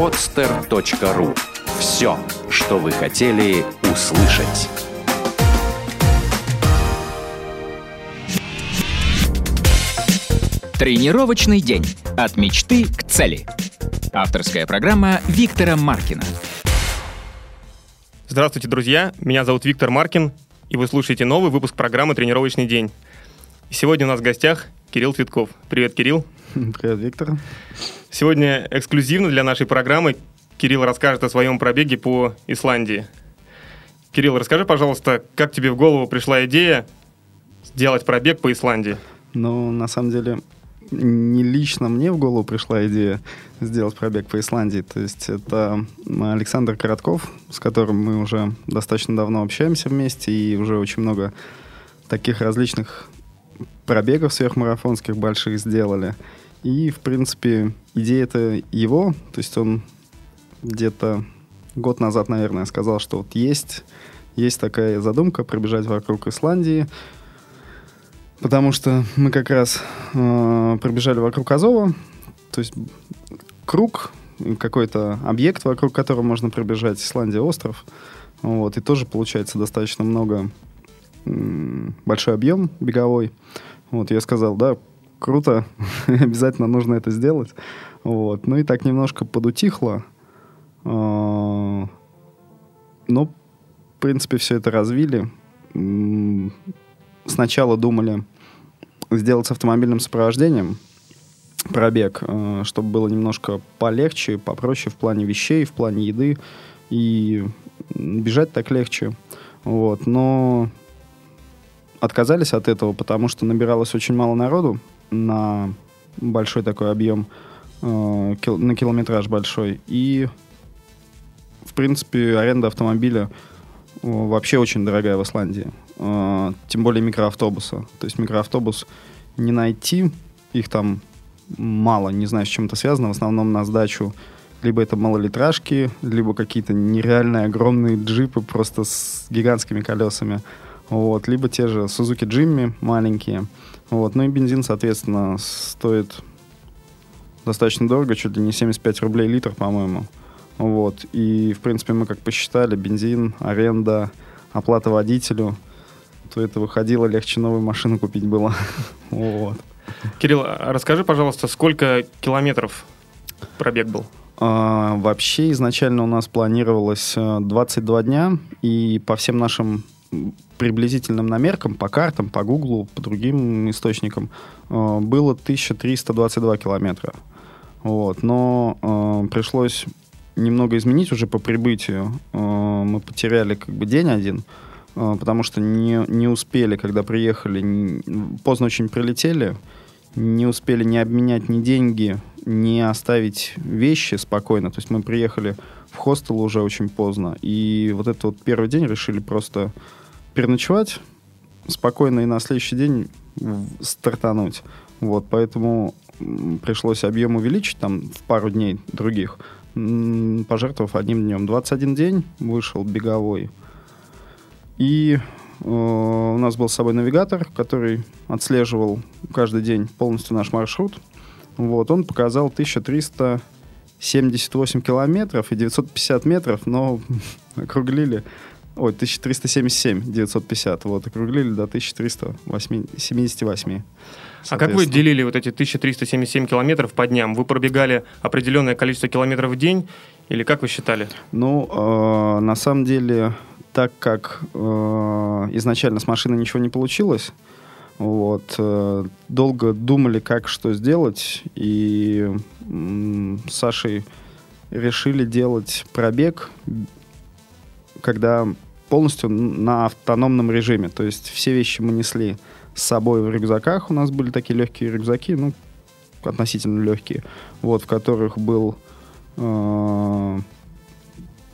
podster.ru. Все, что вы хотели услышать. Тренировочный день. От мечты к цели. Авторская программа Виктора Маркина. Здравствуйте, друзья. Меня зовут Виктор Маркин, и вы слушаете новый выпуск программы «Тренировочный день». Сегодня у нас в гостях Кирилл Цветков. Привет, Кирилл. Привет, Виктор. Сегодня эксклюзивно для нашей программы Кирилл расскажет о своем пробеге по Исландии. Кирилл, расскажи, пожалуйста, как тебе в голову пришла идея сделать пробег по Исландии? Ну, на самом деле, не лично мне в голову пришла идея сделать пробег по Исландии. То есть это Александр Коротков, с которым мы уже достаточно давно общаемся вместе и уже очень много таких различных пробегов сверхмарафонских больших сделали. И, в принципе, идея это его. То есть он где-то год назад, наверное, сказал, что вот есть, есть такая задумка пробежать вокруг Исландии. Потому что мы как раз э, пробежали вокруг Азова, то есть круг, какой-то объект, вокруг которого можно пробежать, Исландия остров. Вот, и тоже получается достаточно много, большой объем беговой. Вот, я сказал, да, круто, обязательно нужно это сделать. Вот, ну и так немножко подутихло. Э, но, в принципе, все это развили сначала думали сделать с автомобильным сопровождением пробег, э, чтобы было немножко полегче, попроще в плане вещей, в плане еды, и бежать так легче. Вот. Но отказались от этого, потому что набиралось очень мало народу на большой такой объем, э, на километраж большой. И, в принципе, аренда автомобиля вообще очень дорогая в Исландии. А, тем более микроавтобуса. То есть микроавтобус не найти, их там мало, не знаю, с чем это связано, в основном на сдачу либо это малолитражки, либо какие-то нереальные огромные джипы просто с гигантскими колесами, вот, либо те же Suzuki Jimmy маленькие, вот, ну и бензин, соответственно, стоит достаточно дорого, чуть ли не 75 рублей литр, по-моему, вот, и, в принципе, мы как посчитали, бензин, аренда, оплата водителю – то это выходило, легче новую машину купить было. вот. Кирилл, а расскажи, пожалуйста, сколько километров пробег был? А, вообще изначально у нас планировалось 22 э, дня, и по всем нашим приблизительным намеркам, по картам, по Гуглу, по другим источникам, э, было 1322 километра. Вот. Но э, пришлось немного изменить уже по прибытию. Э, мы потеряли как бы день один, а, потому что не, не успели, когда приехали, не, поздно очень прилетели, не успели не обменять ни деньги, не оставить вещи спокойно. То есть мы приехали в хостел уже очень поздно, и вот этот вот первый день решили просто переночевать спокойно и на следующий день стартануть. Вот, поэтому пришлось объем увеличить там в пару дней других, пожертвовав одним днем. 21 день вышел беговой. И э, у нас был с собой навигатор, который отслеживал каждый день полностью наш маршрут. Вот, он показал 1378 километров и 950 метров, но округлили, ой, 1377, 950, вот, округлили до 1378. А как вы делили вот эти 1377 километров по дням? Вы пробегали определенное количество километров в день или как вы считали? Ну, э, на самом деле так как э, изначально с машины ничего не получилось, вот, э, долго думали, как что сделать, и э, с Сашей решили делать пробег, когда полностью на автономном режиме. То есть все вещи мы несли с собой в рюкзаках. У нас были такие легкие рюкзаки, ну, относительно легкие, вот, в которых был э,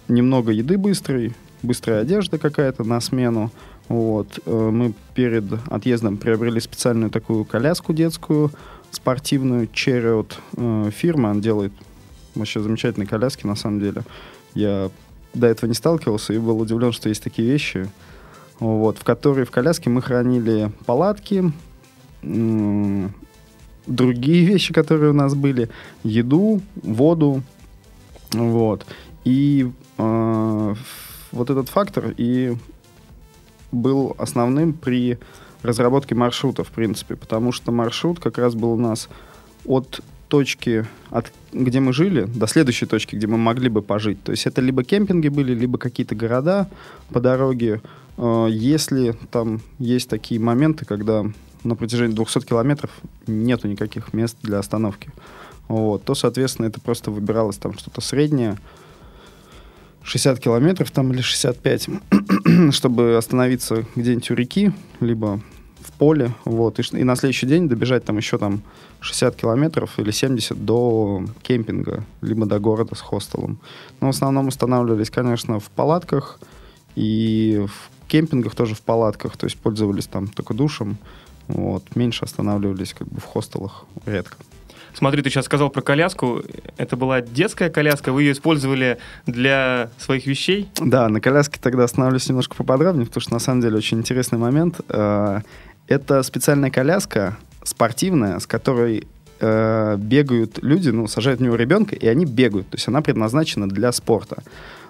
немного еды быстрой, быстрая одежда какая-то на смену. Вот. Э, мы перед отъездом приобрели специальную такую коляску детскую, спортивную, Chariot э, фирма. Она делает вообще замечательные коляски, на самом деле. Я до этого не сталкивался и был удивлен, что есть такие вещи, вот, в которые в коляске мы хранили палатки, другие вещи, которые у нас были, еду, воду, Вот. И э, вот этот фактор и был основным при разработке маршрута, в принципе, потому что маршрут как раз был у нас от точки, от, где мы жили, до следующей точки, где мы могли бы пожить. То есть это либо кемпинги были, либо какие-то города по дороге. Э, если там есть такие моменты, когда на протяжении 200 километров нету никаких мест для остановки, вот, то, соответственно, это просто выбиралось там что-то среднее, 60 километров там или 65, чтобы остановиться где-нибудь у реки, либо поле, вот, и, и на следующий день добежать там еще там 60 километров или 70 до кемпинга, либо до города с хостелом. Но в основном останавливались, конечно, в палатках и в кемпингах тоже в палатках, то есть пользовались там только душем, вот, меньше останавливались как бы в хостелах, редко. Смотри, ты сейчас сказал про коляску. Это была детская коляска, вы ее использовали для своих вещей? Да, на коляске тогда останавливаюсь немножко поподробнее, потому что на самом деле очень интересный момент. Э, это специальная коляска спортивная, с которой э, бегают люди, ну, сажают в него ребенка, и они бегают. То есть она предназначена для спорта.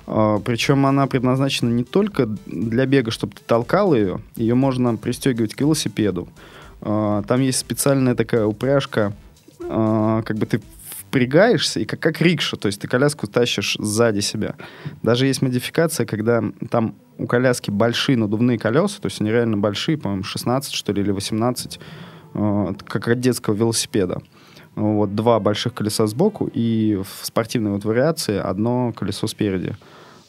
Э, причем она предназначена не только для бега, чтобы ты толкал ее, ее можно пристегивать к велосипеду. Там есть специальная такая упряжка, э, как бы ты впрягаешься, и как, как рикша, то есть ты коляску тащишь сзади себя. Даже есть модификация, когда там у коляски большие надувные колеса, то есть они реально большие, по-моему, 16, что ли, или 18, э, как от детского велосипеда. Вот два больших колеса сбоку и в спортивной вот вариации одно колесо спереди.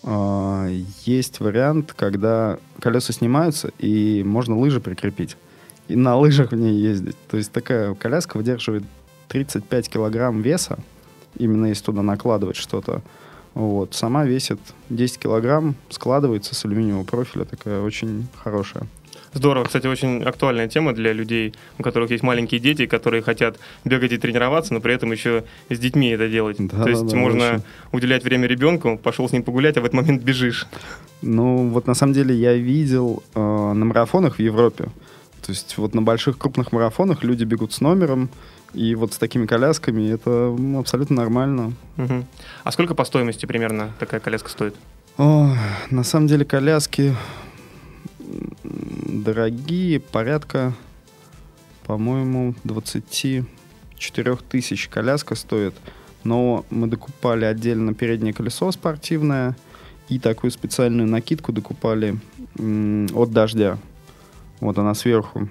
Э, есть вариант, когда колеса снимаются и можно лыжи прикрепить и на лыжах в ней ездить. То есть такая коляска выдерживает 35 килограмм веса, именно если туда накладывать что-то. Вот. Сама весит 10 килограмм, складывается с алюминиевого профиля, такая очень хорошая. Здорово. Кстати, очень актуальная тема для людей, у которых есть маленькие дети, которые хотят бегать и тренироваться, но при этом еще с детьми это делать. Да, То есть да, можно очень. уделять время ребенку, пошел с ним погулять, а в этот момент бежишь. Ну, вот на самом деле я видел э, на марафонах в Европе. То есть вот на больших крупных марафонах люди бегут с номером, и вот с такими колясками это абсолютно нормально. Угу. А сколько по стоимости примерно такая коляска стоит? О, на самом деле коляски дорогие, порядка, по-моему, 24 тысяч коляска стоит. Но мы докупали отдельно переднее колесо спортивное и такую специальную накидку докупали от дождя. Вот она сверху.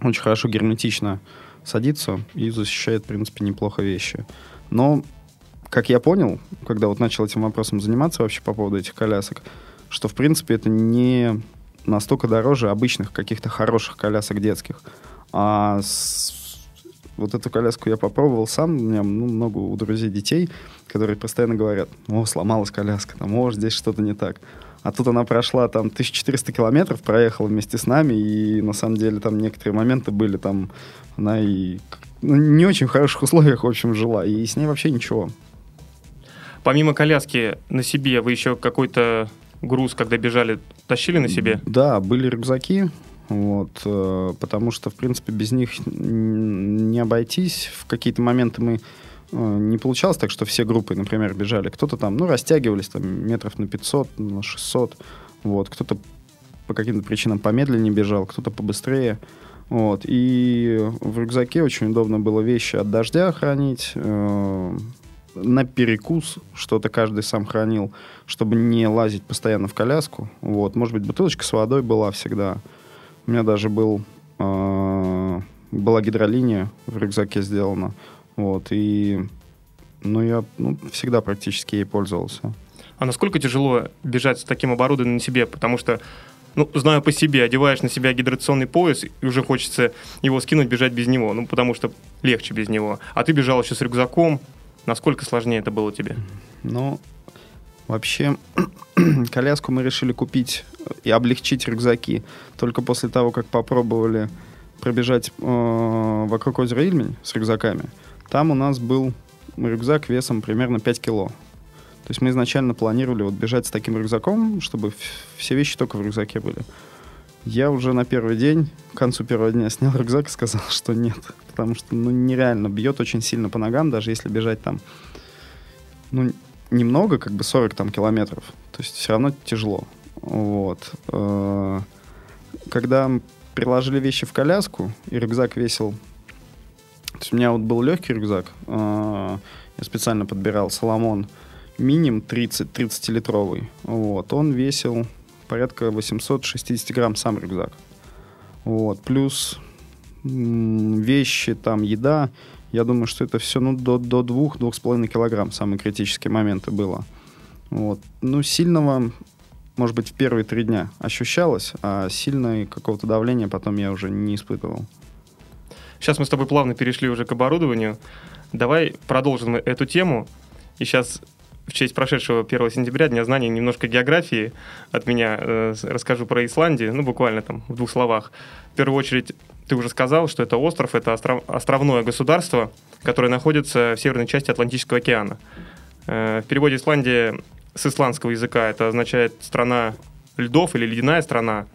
Очень хорошо герметично садится и защищает, в принципе, неплохо вещи. Но, как я понял, когда вот начал этим вопросом заниматься вообще по поводу этих колясок, что, в принципе, это не настолько дороже обычных каких-то хороших колясок детских. А с... вот эту коляску я попробовал сам. У меня ну, много у друзей детей, которые постоянно говорят, о, сломалась коляска, там, о, здесь что-то не так. А тут она прошла там 1400 километров, проехала вместе с нами, и на самом деле там некоторые моменты были там, она и ну, не очень в хороших условиях, в общем, жила, и с ней вообще ничего. Помимо коляски на себе, вы еще какой-то груз, когда бежали, тащили на себе? Да, были рюкзаки, вот, э, потому что, в принципе, без них не обойтись. В какие-то моменты мы не получалось так, что все группы, например, бежали. Кто-то там, ну, растягивались там метров на 500, на 600. Вот. Кто-то по каким-то причинам помедленнее бежал, кто-то побыстрее. Вот. И в рюкзаке очень удобно было вещи от дождя хранить, э, на перекус что-то каждый сам хранил, чтобы не лазить постоянно в коляску. Вот. Может быть, бутылочка с водой была всегда. У меня даже был, э, была гидролиния в рюкзаке сделана. Вот, и ну, я ну, всегда практически ей пользовался. А насколько тяжело бежать с таким оборудованием на себе? Потому что, ну, знаю по себе, одеваешь на себя гидрационный пояс, и уже хочется его скинуть, бежать без него. Ну, потому что легче без него. А ты бежал еще с рюкзаком. Насколько сложнее это было тебе? Ну, вообще, коляску мы решили купить и облегчить рюкзаки только после того, как попробовали пробежать э, вокруг озера Ильмень с рюкзаками. Там у нас был рюкзак весом примерно 5 кило. То есть мы изначально планировали вот бежать с таким рюкзаком, чтобы все вещи только в рюкзаке были. Я уже на первый день, к концу первого дня снял рюкзак и сказал, что нет. Потому что ну, нереально бьет очень сильно по ногам, даже если бежать там ну, немного, как бы 40 там километров. То есть все равно тяжело. Вот. Э, когда приложили вещи в коляску, и рюкзак весил... То есть у меня вот был легкий рюкзак. Э, я специально подбирал Соломон миним 30, 30-литровый. Вот. Он весил порядка 860 грамм сам рюкзак. Вот. Плюс вещи, там, еда. Я думаю, что это все ну, до, до 2-2,5 килограмм самые критические моменты было. Вот. Ну, сильного, может быть, в первые три дня ощущалось, а сильное какого-то давления потом я уже не испытывал. Сейчас мы с тобой плавно перешли уже к оборудованию. Давай продолжим эту тему. И сейчас в честь прошедшего 1 сентября, Дня знаний, немножко географии от меня э, расскажу про Исландию, ну, буквально там в двух словах. В первую очередь, ты уже сказал, что это остров, это остров, островное государство, которое находится в северной части Атлантического океана. Э, в переводе Исландия с исландского языка это означает страна льдов или ледяная страна.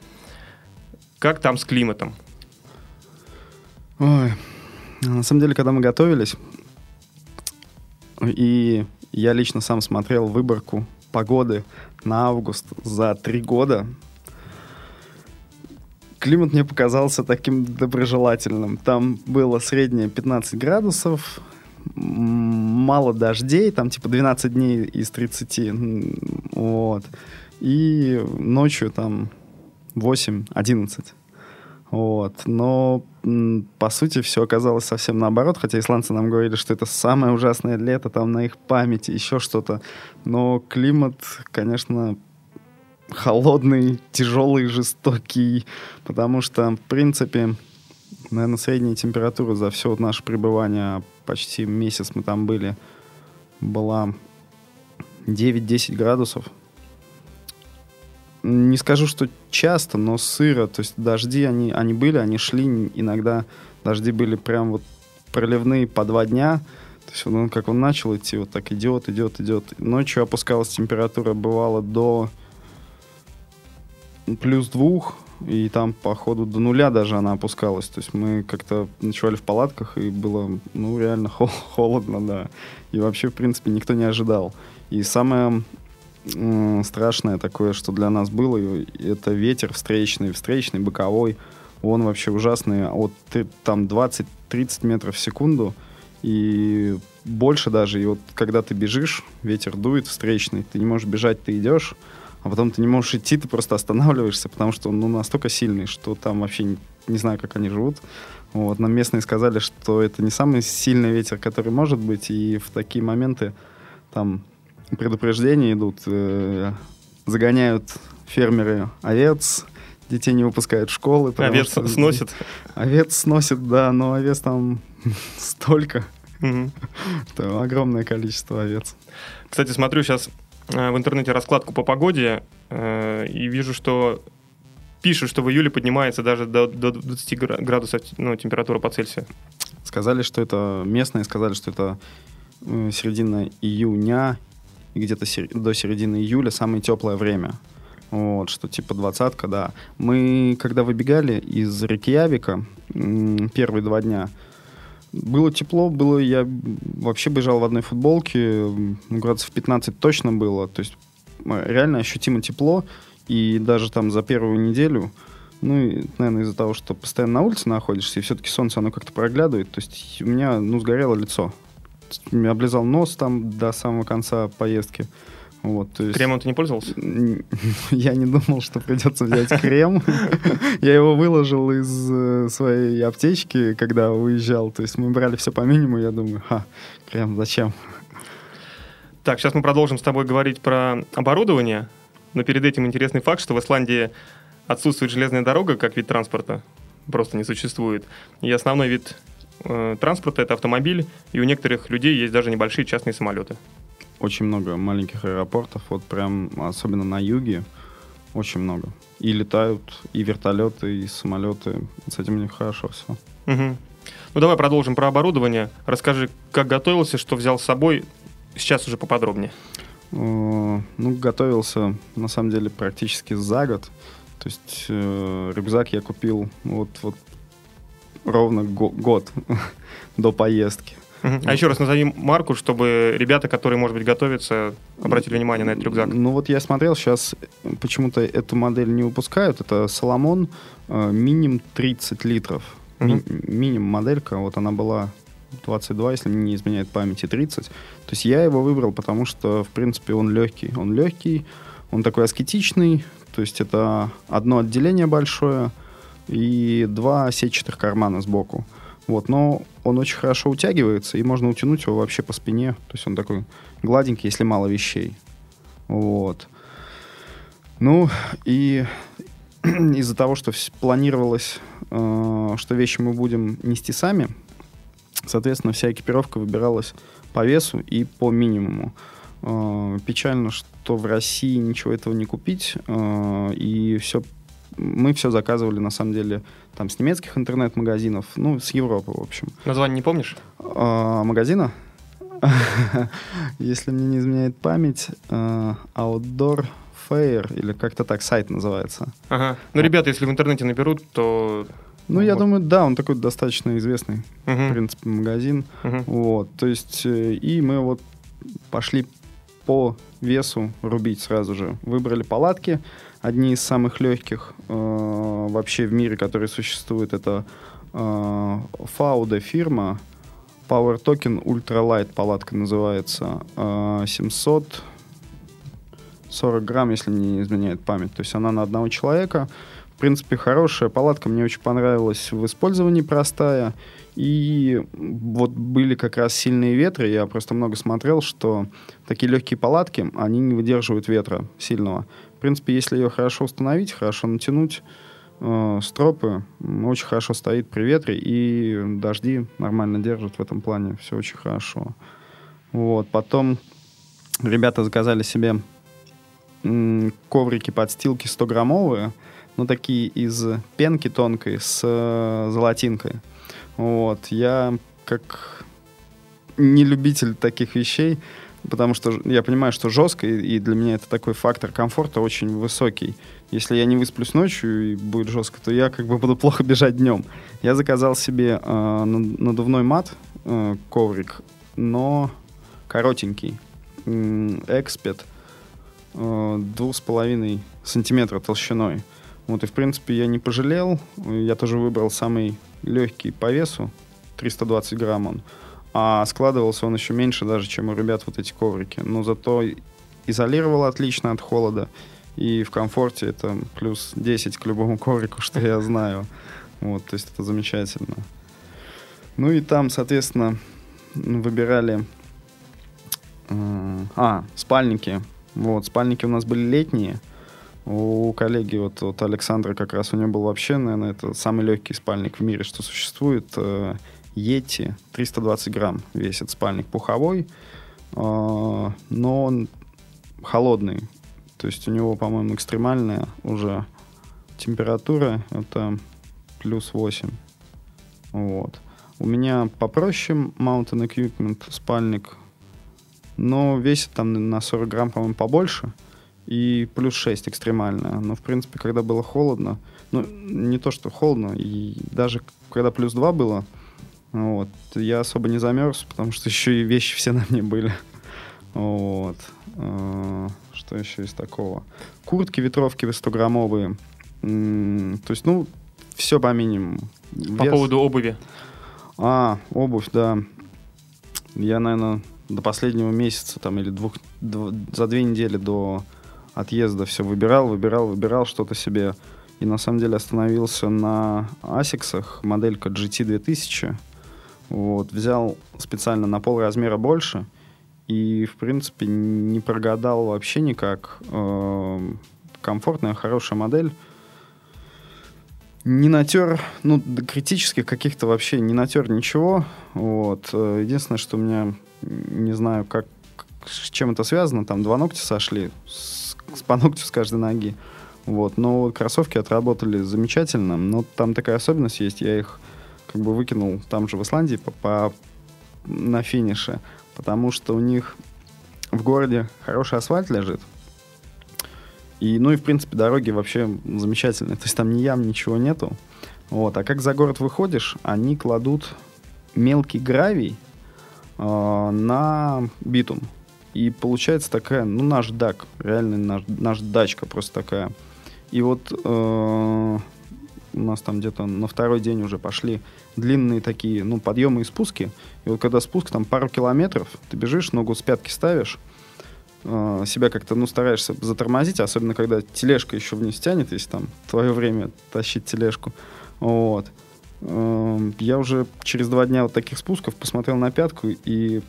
Как там с климатом? Ой, на самом деле, когда мы готовились, и я лично сам смотрел выборку погоды на август за три года. Климат мне показался таким доброжелательным. Там было среднее 15 градусов, мало дождей, там типа 12 дней из 30. Вот. И ночью там 8-11. Вот. Но, по сути, все оказалось совсем наоборот, хотя исландцы нам говорили, что это самое ужасное лето, там на их памяти, еще что-то. Но климат, конечно, холодный, тяжелый, жестокий, потому что, в принципе, наверное, средняя температура за все вот наше пребывание, почти месяц мы там были, была 9-10 градусов не скажу, что часто, но сыро. То есть дожди, они, они были, они шли иногда. Дожди были прям вот проливные по два дня. То есть он, как он начал идти, вот так идет, идет, идет. Ночью опускалась температура, бывало до плюс двух, и там, по ходу, до нуля даже она опускалась. То есть мы как-то ночевали в палатках, и было, ну, реально холодно, да. И вообще, в принципе, никто не ожидал. И самое страшное такое, что для нас было, это ветер встречный, встречный, боковой. Он вообще ужасный. Вот ты там 20-30 метров в секунду, и больше даже. И вот когда ты бежишь, ветер дует встречный, ты не можешь бежать, ты идешь, а потом ты не можешь идти, ты просто останавливаешься, потому что он ну, настолько сильный, что там вообще не, не знаю, как они живут. Вот, нам местные сказали, что это не самый сильный ветер, который может быть, и в такие моменты там предупреждения идут, э, загоняют фермеры овец, детей не выпускают в школы. Овец что, сносит? Овец сносит, да, но овец там столько. Угу. Это огромное количество овец. Кстати, смотрю сейчас э, в интернете раскладку по погоде э, и вижу, что пишут, что в июле поднимается даже до, до 20 градусов ну, температура по Цельсию. Сказали, что это местные, сказали, что это середина июня и где-то сер- до середины июля самое теплое время. Вот, что типа двадцатка, да. Мы, когда выбегали из Рейкьявика первые два дня, было тепло, было, я вообще бежал в одной футболке, градусов 15 точно было, то есть э, реально ощутимо тепло, и даже там за первую неделю, ну, и, наверное, из-за того, что постоянно на улице находишься, и все-таки солнце, оно как-то проглядывает, то есть у меня, ну, сгорело лицо, облизал нос там до самого конца поездки. Вот, то есть... Кремом ты не пользовался? Я не думал, что придется взять крем. Я его выложил из э, своей аптечки, когда уезжал. То есть мы брали все по минимуму. Я думаю, ха, крем зачем? Так, сейчас мы продолжим с тобой говорить про оборудование. Но перед этим интересный факт, что в Исландии отсутствует железная дорога как вид транспорта. Просто не существует. И основной вид транспорта это автомобиль, и у некоторых людей есть даже небольшие частные самолеты. Очень много маленьких аэропортов, вот прям особенно на юге, очень много. И летают и вертолеты, и самолеты. С этим у них хорошо все. Угу. Ну давай продолжим про оборудование. Расскажи, как готовился, что взял с собой. Сейчас уже поподробнее. Э, ну, готовился, на самом деле, практически за год. То есть э, рюкзак я купил вот, вот ровно год до поездки. А еще раз назови марку, чтобы ребята, которые, может быть, готовятся, обратили внимание на этот рюкзак. Ну вот я смотрел, сейчас почему-то эту модель не выпускают. Это Соломон э, минимум 30 литров. Ми- минимум моделька, вот она была 22, если мне не изменяет памяти, 30. То есть я его выбрал, потому что, в принципе, он легкий. Он легкий, он такой аскетичный, то есть это одно отделение большое и два сетчатых кармана сбоку. Вот, но он очень хорошо утягивается, и можно утянуть его вообще по спине. То есть он такой гладенький, если мало вещей. Вот. Ну, и из-за того, что планировалось, э, что вещи мы будем нести сами, соответственно, вся экипировка выбиралась по весу и по минимуму. Э, печально, что в России ничего этого не купить, э, и все мы все заказывали, на самом деле, там, с немецких интернет-магазинов, ну, с Европы, в общем. Название не помнишь? А, магазина? Если мне не изменяет память, а, Outdoor Fair, или как-то так сайт называется. Ага. Ну, ребята, если в интернете наберут, то... Ну, я Вот. думаю, да, он такой достаточно известный, в принципе, магазин. Вот, то есть, э, и мы вот пошли по весу рубить сразу же. Выбрали палатки, одни из самых легких э, вообще в мире, которые существуют. Это э, Фауда фирма, Power Token Ultralight палатка называется. Э, 740 грамм, если не изменяет память. То есть она на одного человека. В принципе, хорошая палатка. Мне очень понравилась в использовании простая. И вот были как раз сильные ветры. Я просто много смотрел, что такие легкие палатки, они не выдерживают ветра сильного. Принципе, если ее хорошо установить, хорошо натянуть, э, стропы очень хорошо стоит при ветре, и дожди нормально держат в этом плане. Все очень хорошо. Вот. Потом ребята заказали себе коврики, подстилки 100-граммовые, ну, такие из пенки тонкой с э, золотинкой. Вот. Я как не любитель таких вещей, потому что я понимаю, что жестко, и, для меня это такой фактор комфорта очень высокий. Если я не высплюсь ночью и будет жестко, то я как бы буду плохо бежать днем. Я заказал себе э, над- надувной мат, э, коврик, но коротенький. Экспет э, двух с половиной сантиметра толщиной. Вот, и, в принципе, я не пожалел. Я тоже выбрал самый легкий по весу, 320 грамм он. А складывался он еще меньше даже, чем у ребят вот эти коврики. Но зато изолировал отлично от холода. И в комфорте это плюс 10 к любому коврику, что я знаю. Вот, то есть это замечательно. Ну и там, соответственно, выбирали... э, А, спальники. Вот, спальники у нас были летние. У коллеги, вот, вот Александра как раз, у него был вообще, наверное, это самый легкий спальник в мире, что существует. э, Йети, 320 грамм весит спальник пуховой, э, но он холодный. То есть у него, по-моему, экстремальная уже температура, это плюс 8. Вот. У меня попроще Mountain Equipment спальник, но весит там на 40 грамм, по-моему, побольше. И плюс 6 экстремальная. Но, в принципе, когда было холодно, ну, не то, что холодно, и даже когда плюс 2 было, вот, я особо не замерз, потому что еще и вещи все на мне были. Вот. Э, Что еще из такого? Куртки, ветровки 100-граммовые. М, То есть, ну, все по минимуму. По Вес- поводу обуви. а, обувь, да. Я, наверное, до последнего месяца там или двух, дв- за две недели до отъезда все выбирал, выбирал, выбирал что-то себе. И на самом деле остановился на асиксах, моделька GT 2000. Вот, взял специально на пол размера больше. И, в принципе, не прогадал вообще никак. Эм, Комфортная, хорошая модель. Не натер, ну, до критических каких-то вообще не натер ничего. Вот. Э, Единственное, что у меня, не знаю, как, с чем это связано, там два ногтя сошли с, по ногтю с каждой ноги. Вот. Но кроссовки отработали замечательно. Но там такая особенность есть, я их как бы выкинул там же в Исландии по, по- на финише, потому что у них в городе хороший асфальт лежит. И, ну и, в принципе, дороги вообще замечательные. То есть там ни ям, ничего нету. Вот. А как за город выходишь, они кладут мелкий гравий, э, на битум. И получается такая, ну, наш дак, реальный наш, наш дачка просто такая. И вот э, у нас там где-то на второй день уже пошли длинные такие, ну, подъемы и спуски. И вот когда спуск там пару километров, ты бежишь, ногу с пятки ставишь, э, себя как-то, ну, стараешься затормозить, особенно когда тележка еще вниз тянет, если там твое время тащить тележку. Вот. Э, я уже через два дня вот таких спусков посмотрел на пятку и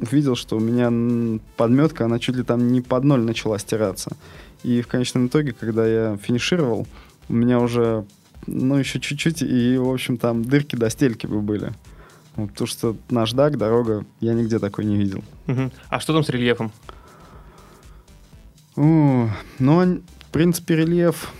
увидел, что у меня подметка, она чуть ли там не под ноль начала стираться. И в конечном итоге, когда я финишировал, у меня уже ну, еще чуть-чуть, и, в общем, там дырки до стельки бы были. Вот, потому что наждак, дорога, я нигде такой не видел. Угу. А что там с рельефом? О, ну, в принципе, рельеф...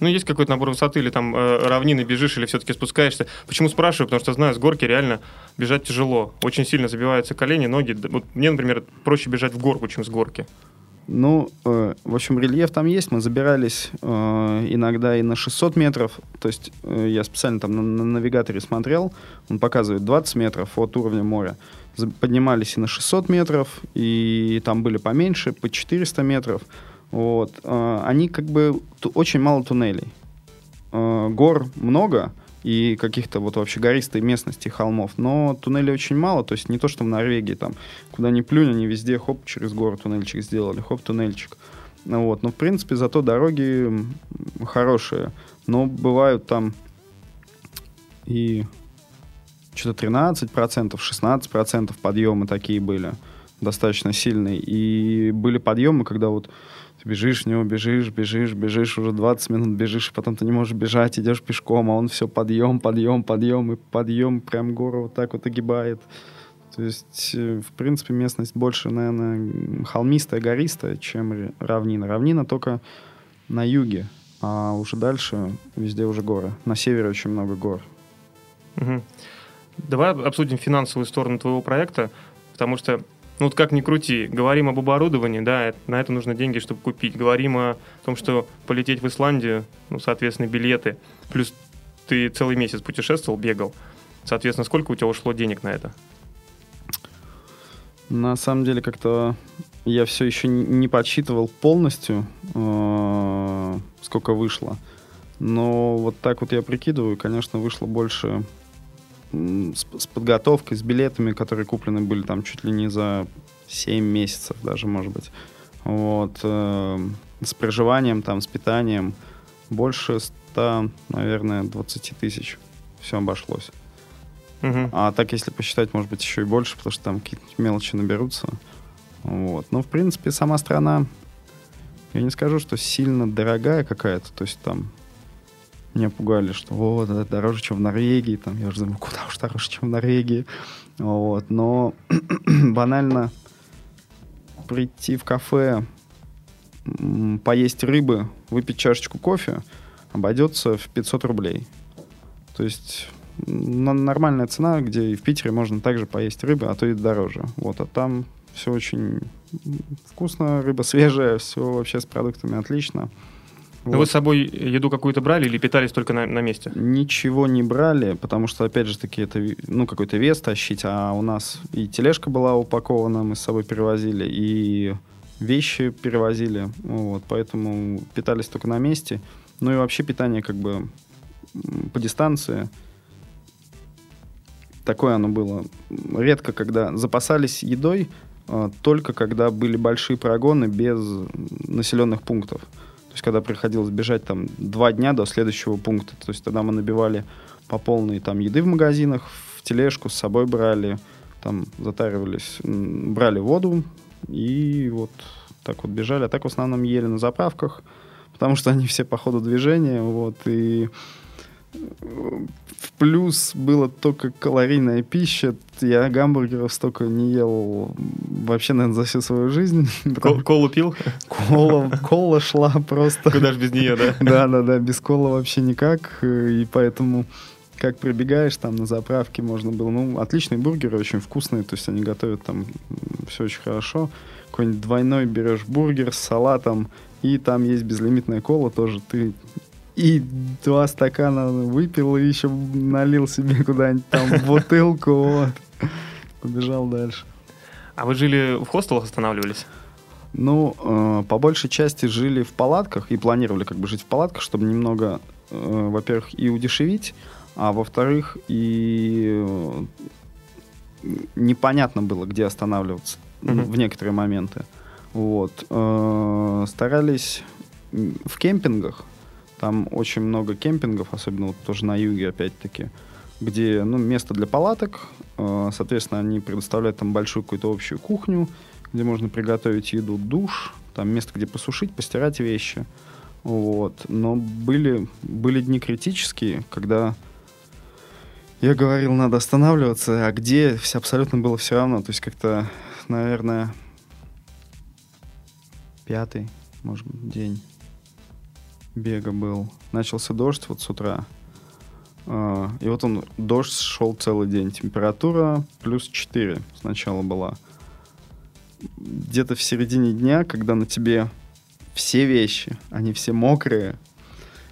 Ну, есть какой-то набор высоты, или там э, равнины бежишь, или все-таки спускаешься. Почему спрашиваю? Потому что знаю, с горки реально бежать тяжело. Очень сильно забиваются колени, ноги. Вот мне, например, проще бежать в горку, чем с горки. Ну, э, в общем, рельеф там есть. Мы забирались э, иногда и на 600 метров. То есть э, я специально там на, на навигаторе смотрел. Он показывает 20 метров от уровня моря. Поднимались и на 600 метров, и там были поменьше, по 400 метров. Вот. Э, они как бы... Очень мало туннелей. Э, гор много, и каких-то вот вообще гористой местности, холмов. Но туннелей очень мало, то есть не то, что в Норвегии, там, куда ни плюнь, они везде, хоп, через гору туннельчик сделали, хоп, туннельчик. Вот. Но, в принципе, зато дороги хорошие. Но бывают там и что-то 13%, 16% подъемы такие были достаточно сильные. И были подъемы, когда вот ты бежишь в него, бежишь, бежишь, бежишь, уже 20 минут бежишь, и потом ты не можешь бежать, идешь пешком, а он все подъем, подъем, подъем, и подъем прям гору вот так вот огибает. То есть, э, в принципе, местность больше, наверное, холмистая, гористая, чем равнина. Равнина только на юге, а уже дальше везде уже горы. На севере очень много гор. Угу. Давай обсудим финансовую сторону твоего проекта, потому что ну вот как ни крути, говорим об оборудовании, да, на это нужно деньги, чтобы купить. Говорим о том, что полететь в Исландию, ну, соответственно, билеты. Плюс ты целый месяц путешествовал, бегал. Соответственно, сколько у тебя ушло денег на это? На самом деле, как-то я все еще не подсчитывал полностью, э, сколько вышло. Но вот так вот я прикидываю, конечно, вышло больше с, с подготовкой, с билетами, которые куплены были там чуть ли не за 7 месяцев даже, может быть. Вот. Э, с проживанием, там, с питанием больше 100, наверное, 20 тысяч. Все обошлось. Угу. А так, если посчитать, может быть, еще и больше, потому что там какие-то мелочи наберутся. Вот. Но, в принципе, сама страна, я не скажу, что сильно дорогая какая-то. То есть там меня пугали, что вот, это дороже, чем в Норвегии. Там, я уже думаю, куда уж дороже, чем в Норвегии. Вот, но банально прийти в кафе, поесть рыбы, выпить чашечку кофе обойдется в 500 рублей. То есть нормальная цена, где и в Питере можно также поесть рыбы, а то и дороже. Вот, а там все очень вкусно, рыба свежая, все вообще с продуктами отлично. Вот. Вы с собой еду какую-то брали или питались только на, на месте? Ничего не брали, потому что, опять же таки, это ну, какой-то вес тащить, а у нас и тележка была упакована, мы с собой перевозили, и вещи перевозили, вот, поэтому питались только на месте. Ну и вообще питание как бы по дистанции. Такое оно было. Редко, когда запасались едой, а, только когда были большие прогоны без населенных пунктов. То есть, когда приходилось бежать там два дня до следующего пункта, то есть тогда мы набивали по полной там еды в магазинах, в тележку с собой брали, там затаривались, брали воду и вот так вот бежали. А так в основном ели на заправках, потому что они все по ходу движения, вот, и в плюс было только калорийная пища. Я гамбургеров столько не ел вообще, наверное, за всю свою жизнь. Кол колу пил? Кола, кола шла просто. Куда же без нее, да? Да, да, да, без кола вообще никак. И поэтому как прибегаешь, там на заправке можно было. Ну, отличные бургеры, очень вкусные, то есть они готовят там все очень хорошо. Какой-нибудь двойной берешь бургер с салатом, и там есть безлимитная кола тоже. Ты И два стакана выпил и еще налил себе куда-нибудь там бутылку, вот. Побежал дальше. А вы жили в хостелах, останавливались? Ну, э, по большей части жили в палатках и планировали как бы жить в палатках, чтобы немного, э, во-первых, и удешевить, а во-вторых, и э, непонятно было, где останавливаться Мгм. в некоторые моменты. Вот. Э, старались в кемпингах, там очень много кемпингов, особенно вот тоже на юге, опять-таки, где ну, место для палаток, э, соответственно, они предоставляют там большую какую-то общую кухню, где можно приготовить еду, душ, там место, где посушить, постирать вещи. Вот. Но были, были дни критические, когда я говорил, надо останавливаться, а где все абсолютно было все равно. То есть как-то, наверное, пятый, может быть, день бега был. Начался дождь вот с утра. А, И вот он, дождь шел целый день. Температура плюс 4 сначала была. Где-то в середине дня, когда на тебе все вещи, они все мокрые,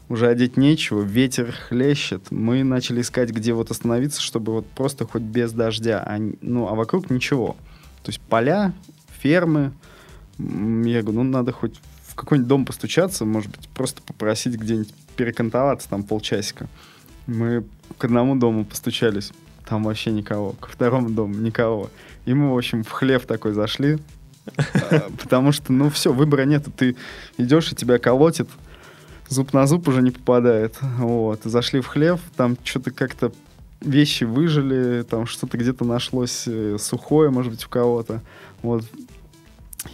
уже одеть нечего, ветер хлещет. Мы начали искать, где вот остановиться, чтобы вот просто хоть без дождя. А, ну, а вокруг ничего. То есть поля, фермы. Я говорю, ну, надо хоть какой-нибудь дом постучаться, может быть, просто попросить где-нибудь перекантоваться там полчасика. Мы к одному дому постучались, там вообще никого. Ко второму дому никого. И мы, в общем, в хлев такой зашли. А, Потому что, ну, все, выбора нет. Ты идешь, и тебя колотит. Зуб на зуб уже не попадает. Вот. Зашли в хлев, там что-то как-то вещи выжили, там что-то где-то нашлось э, сухое, может быть, у кого-то. Вот.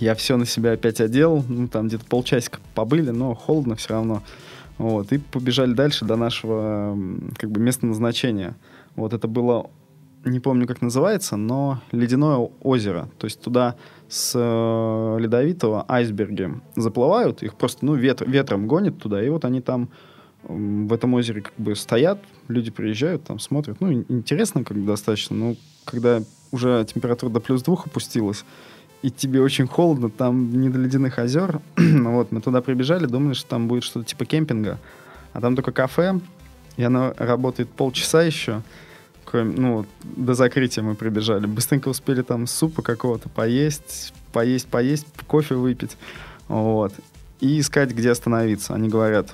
Я все на себя опять одел, ну, там где-то полчасика побыли, но холодно все равно. Вот, и побежали дальше до нашего как бы места назначения. Вот это было, не помню, как называется, но ледяное озеро. То есть туда с э, ледовитого айсберги заплывают, их просто ну, ветр, ветром гонит туда, и вот они там в этом озере как бы стоят, люди приезжают, там смотрят. Ну, ин- интересно как бы достаточно, но когда уже температура до плюс двух опустилась, и тебе очень холодно, там не до ледяных озер. вот, мы туда прибежали, думали, что там будет что-то типа кемпинга. А там только кафе, и оно работает полчаса еще. Кроме, ну, до закрытия мы прибежали. Быстренько успели там супа какого-то поесть, поесть, поесть, кофе выпить. Вот. И искать, где остановиться. Они говорят,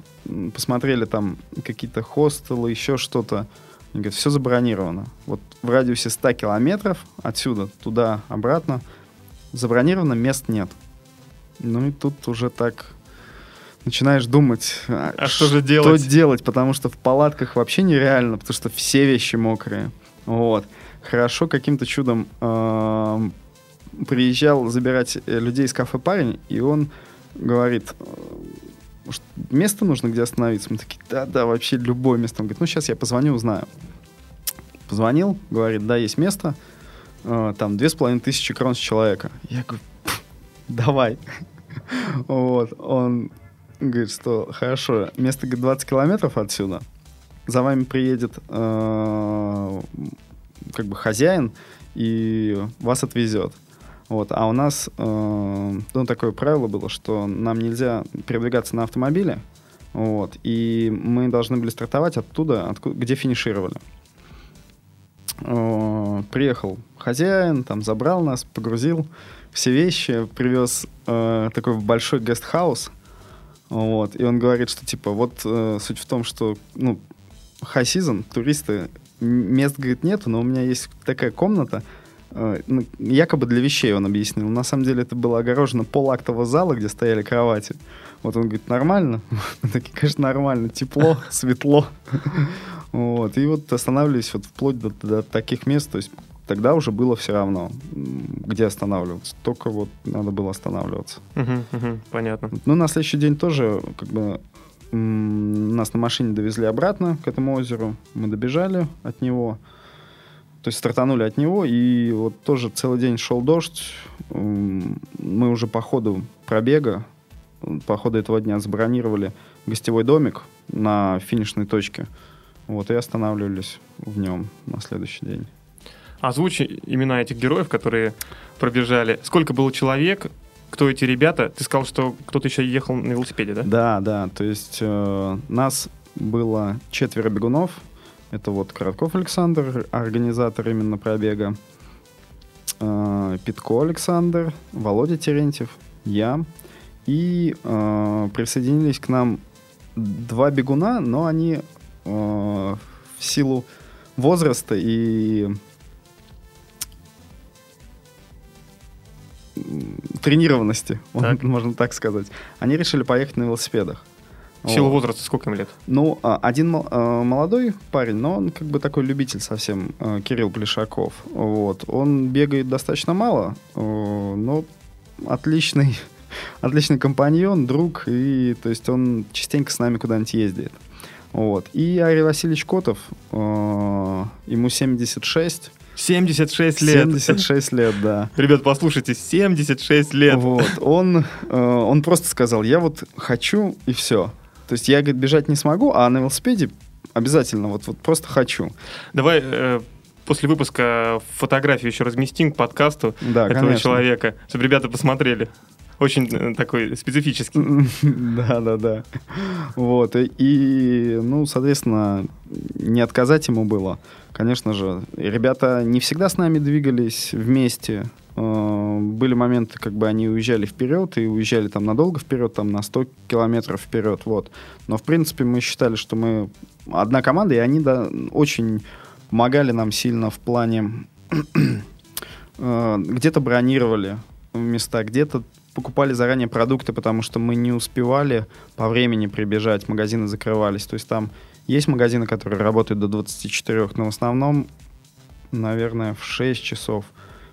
посмотрели там какие-то хостелы, еще что-то. Они говорят, все забронировано. Вот в радиусе 100 километров отсюда, туда, обратно, забронировано, мест нет. Ну и тут уже так начинаешь думать, А что же делать? Что делать, потому что в палатках вообще нереально, потому что все вещи мокрые. Вот. Хорошо каким-то чудом эм, приезжал забирать э, людей из кафе парень, и он говорит, э, что место нужно, где остановиться. Мы такие, да-да, вообще любое место. Он говорит, ну сейчас я позвоню, узнаю. Позвонил, говорит, да, есть место, э, там две с половиной тысячи крон с человека. Я говорю, «Пф, давай. Вот, он говорит, что хорошо, место говорит, 20 километров отсюда, за вами приедет э, как бы хозяин и вас отвезет. Вот. А у нас э, ну, такое правило было, что нам нельзя передвигаться на автомобиле, вот, и мы должны были стартовать оттуда, откуда, где финишировали. Э, приехал хозяин, там забрал нас, погрузил все вещи, привез э, такой большой гестхаус, вот, и он говорит, что типа вот э, суть в том, что ну high season, туристы мест говорит нету, но у меня есть такая комната, э, ну, якобы для вещей он объяснил. На самом деле это было огорожено пол актового зала, где стояли кровати. Вот он говорит, нормально? Такие, конечно, нормально, тепло, светло. Вот, и вот останавливались вот вплоть до, до таких мест, то есть тогда уже было все равно, где останавливаться. Только вот надо было останавливаться. Понятно. Ну, на следующий день тоже как бы нас на машине довезли обратно к этому озеру. Мы добежали от него. То есть стартанули от него, и вот тоже целый день шел дождь. Мы уже по ходу пробега, по ходу этого дня забронировали гостевой домик на финишной точке. Вот, и останавливались в нем на следующий день. Озвучи имена этих героев, которые пробежали. Сколько было человек, кто эти ребята. Ты сказал, что кто-то еще ехал на велосипеде, да? Да, да. То есть э, нас было четверо бегунов. Это вот Коротков Александр, организатор именно пробега. Э, Питко Александр, Володя Терентьев, я. И э, присоединились к нам два бегуна, но они э, в силу возраста и тренированности, Так. можно так сказать, они решили поехать на велосипедах. В силу возраста сколько им лет? Ну, а, один а, молодой парень, но он как бы такой любитель совсем, а, Кирилл Плешаков. Вот. Он бегает достаточно мало, э, но отличный, отличный компаньон, друг, и то есть он частенько с нами куда-нибудь ездит. Вот. И Арий Васильевич Котов, э, ему 76. 76 лет. 76 лет, да. Ребят, послушайте, 76 лет. Вот. Он, э, он просто сказал, я вот хочу, и все. То есть я, говорит, бежать не смогу, а на велосипеде обязательно, вот, вот просто хочу. Давай э, после выпуска фотографию еще разместим к подкасту Да, этого конечно. человека, чтобы ребята посмотрели. Очень э, такой специфический. Да, да, да. Вот. И, ну, соответственно, не отказать ему было. Конечно же, ребята не всегда с нами двигались вместе. Э, Были моменты, как бы они уезжали вперед и уезжали там надолго вперед, там на 100 километров вперед, вот. Но, в принципе, мы считали, что мы одна команда, и они да, очень помогали нам сильно в плане э, где-то бронировали места, где-то покупали заранее продукты, потому что мы не успевали по времени прибежать, магазины закрывались. То есть там есть магазины, которые работают до 24, но в основном, наверное, в 6 часов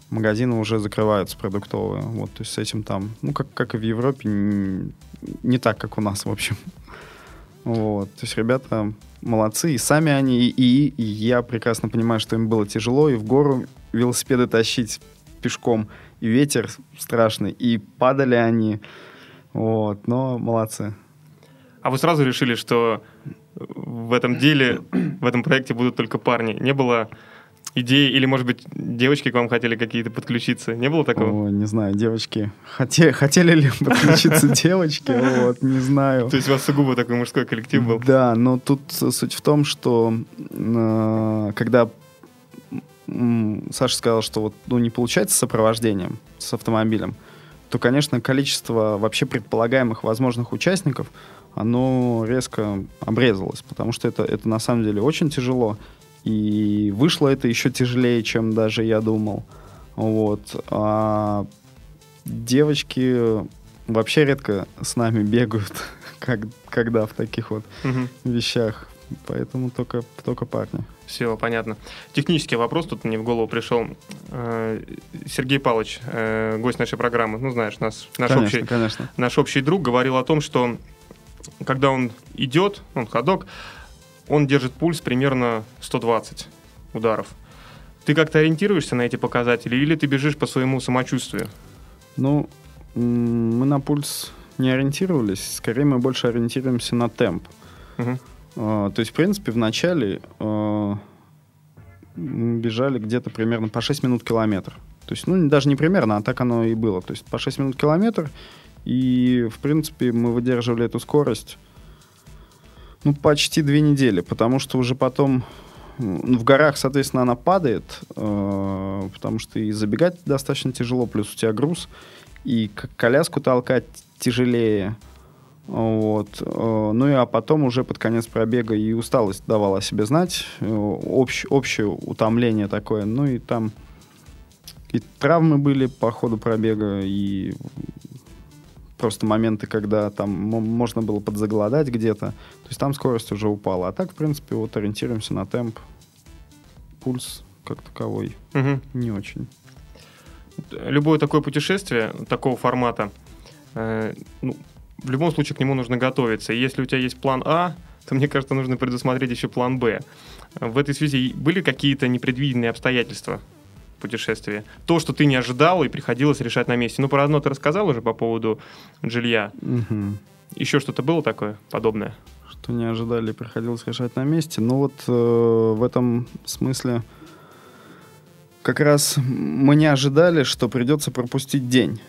магазины уже закрываются продуктовые. Вот, то есть с этим там, ну, как, как и в Европе, н- не так, как у нас, в общем. Вот, то есть ребята молодцы, и сами они, и, и- и я прекрасно понимаю, что им было тяжело, и в гору велосипеды тащить пешком, и ветер страшный, и падали они, вот, но молодцы. А вы сразу решили, что в этом деле, в этом проекте будут только парни? Не было идеи, или, может быть, девочки к вам хотели какие-то подключиться? Не было такого? Ой, не знаю, девочки, хоте- хотели ли подключиться девочки, вот, не знаю. То есть у вас сугубо такой мужской коллектив был? Да, но тут суть в том, что э, когда Саша сказал, что вот ну, не получается с сопровождением, с автомобилем, то, конечно, количество вообще предполагаемых возможных участников, оно резко обрезалось, потому что это, это на самом деле очень тяжело. И вышло это еще тяжелее, чем даже я думал. Вот. А девочки вообще редко с нами бегают, как, когда в таких вот Мгм. вещах. Поэтому только, только парни. Все, понятно. Технический вопрос тут мне в голову пришел. Э, Сергей Павлович, э, гость нашей программы, ну, знаешь, наш, наш, конечно, общий, конечно. наш общий друг говорил о том, что когда он идет, он ходок, он держит пульс примерно 120 ударов. Ты как-то ориентируешься на эти показатели или ты бежишь по своему самочувствию? Ну, мы на пульс не ориентировались, скорее мы больше ориентируемся на темп. Мгм. А, То есть, в принципе, в начале а, бежали где-то примерно по 6 минут километр. То есть, ну, даже не примерно, а так оно и было. То есть, по 6 минут километр. И, в принципе, мы выдерживали эту скорость, ну, почти две недели, потому что уже потом в горах, соответственно, она падает, э, потому что и забегать достаточно тяжело, плюс у тебя груз, и коляску толкать тяжелее. Вот. э, Ну и а потом уже под конец пробега и усталость давала о себе знать, э, общ- общее утомление такое. Ну и там и травмы были по ходу пробега, и просто моменты, когда там мо- можно было подзаголодать где-то. То есть там скорость уже упала. А так, в принципе, вот ориентируемся на темп. Пульс как таковой Мгм. не очень. Любое такое путешествие такого формата, э, ну, в любом случае к нему нужно готовиться. И если у тебя есть план А, то, мне кажется, нужно предусмотреть еще план Б. В этой связи были какие-то непредвиденные обстоятельства в путешествии? То, что ты не ожидал и приходилось решать на месте. Ну, про одно ты рассказал уже по поводу жилья. Мгм. Еще что-то было такое подобное? Что не ожидали, приходилось решать на месте. Ну вот э, в этом смысле как раз мы не ожидали, что придется пропустить день.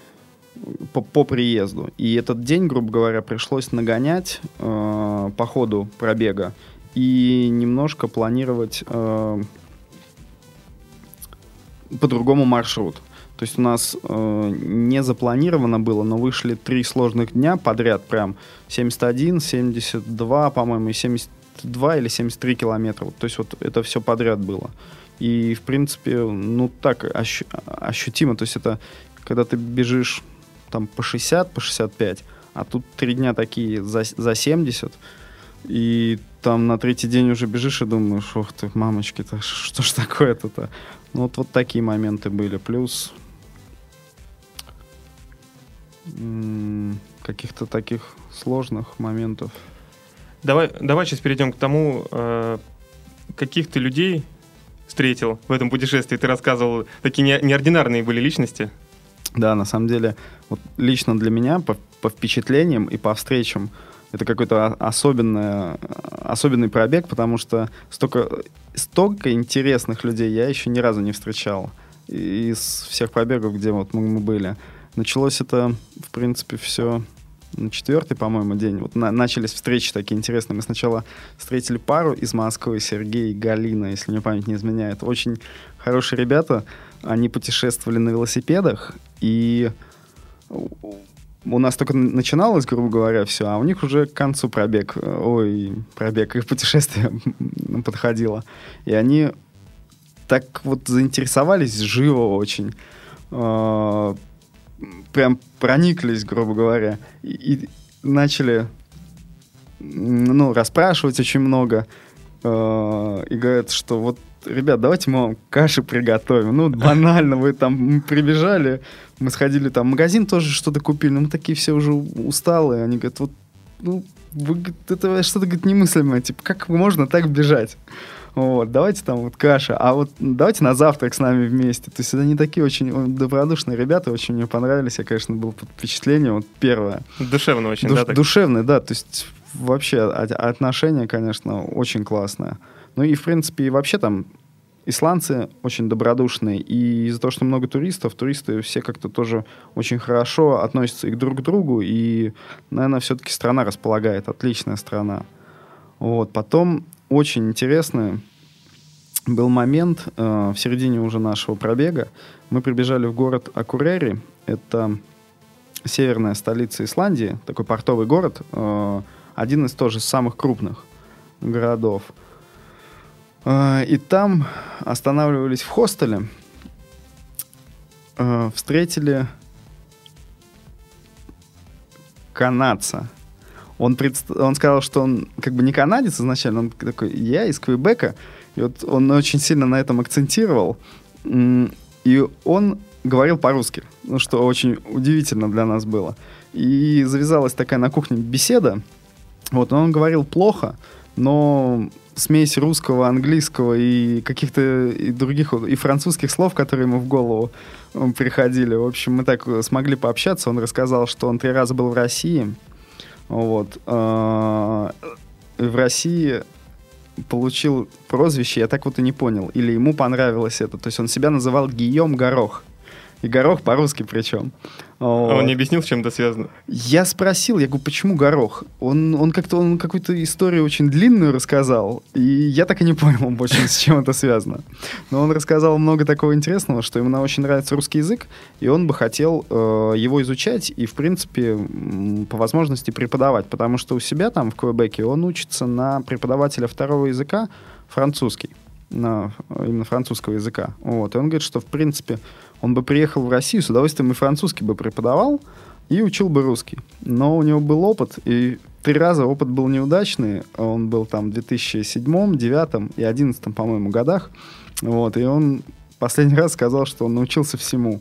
По, по приезду. И этот день, грубо говоря, пришлось нагонять э, по ходу пробега и немножко планировать э, по-другому маршрут. То есть у нас э, не запланировано было, но вышли три сложных дня подряд, прям 71, 72, по-моему, и 72 или 73 километра. То есть вот это все подряд было. И, в принципе, ну так ощ- ощутимо. То есть это когда ты бежишь там по 60, по 65, а тут три дня такие за, за 70, и там на третий день уже бежишь и думаешь, ох ты, мамочки-то, что ж такое-то-то? Ну вот, вот такие моменты были. Плюс каких-то таких сложных моментов. Давай, давай сейчас перейдем к тому, э, каких ты людей встретил в этом путешествии. Ты рассказывал, такие не, неординарные были личности. Да, на самом деле, вот лично для меня, по, по впечатлениям и по встречам, это какой-то особенный, особенный пробег, потому что столько, столько интересных людей я еще ни разу не встречал из всех пробегов, где вот мы, мы были. Началось это, в принципе, все на четвертый, по-моему, день. Вот на, начались встречи такие интересные. Мы сначала встретили пару из Москвы, Сергей и Галина, если мне память не изменяет. Очень хорошие ребята. Они путешествовали на велосипедах, и у нас только начиналось, грубо говоря, все, а у них уже к концу пробег, ой, пробег, их путешествие подходило. И они так вот заинтересовались живо очень. А, прям прониклись, грубо говоря. И, и начали ну, расспрашивать очень много. Э, и говорят, что вот ребят, давайте мы вам каши приготовим. Ну, банально, вы там прибежали, мы сходили там в магазин тоже что-то купили, но мы такие все уже усталые. Они говорят, вот, ну, вы, это что-то, говорит, немыслимое, типа, как можно так бежать? Вот, давайте там вот каша, а вот давайте на завтрак с нами вместе. То есть это не такие очень добродушные ребята, очень мне понравились. Я, конечно, был под впечатлением, вот первое. Душевно очень, Душ, да? Так? Душевный, да, то есть вообще отношения, конечно, очень классное. Ну и, в принципе, вообще там исландцы очень добродушные, и из-за того, что много туристов, туристы все как-то тоже очень хорошо относятся и друг к другу, и, наверное, все-таки страна располагает, отличная страна. Вот, потом очень интересный был момент э, в середине уже нашего пробега. Мы прибежали в город Акурери, это северная столица Исландии, такой портовый город, э, один из тоже самых крупных городов. Э, и там останавливались в хостеле, э, встретили канадца. Он, предст... он сказал, что он как бы не канадец изначально, он такой, я из Квебека. И вот он очень сильно на этом акцентировал. И он говорил по-русски, ну, что очень удивительно для нас было. И завязалась такая на кухне беседа. Вот, он говорил плохо, но смесь русского, английского и каких-то и других, и французских слов, которые ему в голову приходили. В общем, мы так смогли пообщаться. Он рассказал, что он три раза был в России. Вот. А, в России получил прозвище, я так вот и не понял. Или ему понравилось это. То есть он себя называл Гийом Горох. И горох по-русски причем. А он не объяснил, с чем это связано? Я спросил, я говорю, почему горох? Он, он как-то он какую-то историю очень длинную рассказал, и я так и не понял больше, с чем это связано. Но он рассказал много такого интересного, что ему очень нравится русский язык, и он бы хотел э, его изучать и, в принципе, по возможности преподавать, потому что у себя там в Квебеке он учится на преподавателя второго языка французский на именно французского языка. Вот. И он говорит, что, в принципе, он бы приехал в Россию, с удовольствием и французский бы преподавал, и учил бы русский. Но у него был опыт, и три раза опыт был неудачный. Он был там в 2007, 2009 и 2011, по-моему, годах. Вот, и он последний раз сказал, что он научился всему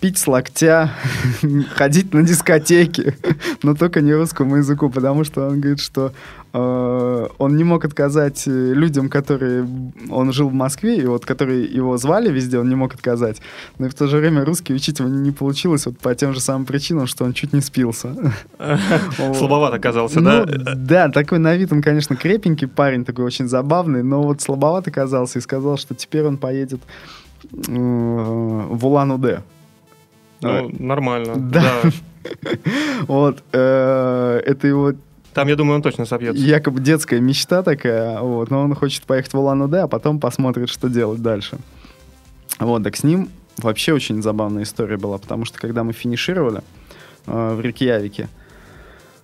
пить с локтя, ходить на дискотеки, но только не русскому языку, потому что он говорит, что э, он не мог отказать э, людям, которые... Он жил в Москве, и вот которые его звали везде, он не мог отказать. Но и в то же время русский учить его не получилось вот по тем же самым причинам, что он чуть не спился. Слабоват оказался, да? Ну, да, такой на вид он, конечно, крепенький парень, такой очень забавный, но вот слабоват оказался и сказал, что теперь он поедет э, в Улан-Удэ. Ну, нормально. Да. Вот, э, это его Там, я думаю, он точно собьется. якобы детская мечта такая, вот, но он хочет поехать в Улан-Удэ, а потом посмотрит, что делать дальше. Вот, так с ним вообще очень забавная история была, потому что когда мы финишировали э, в Рейкьявике,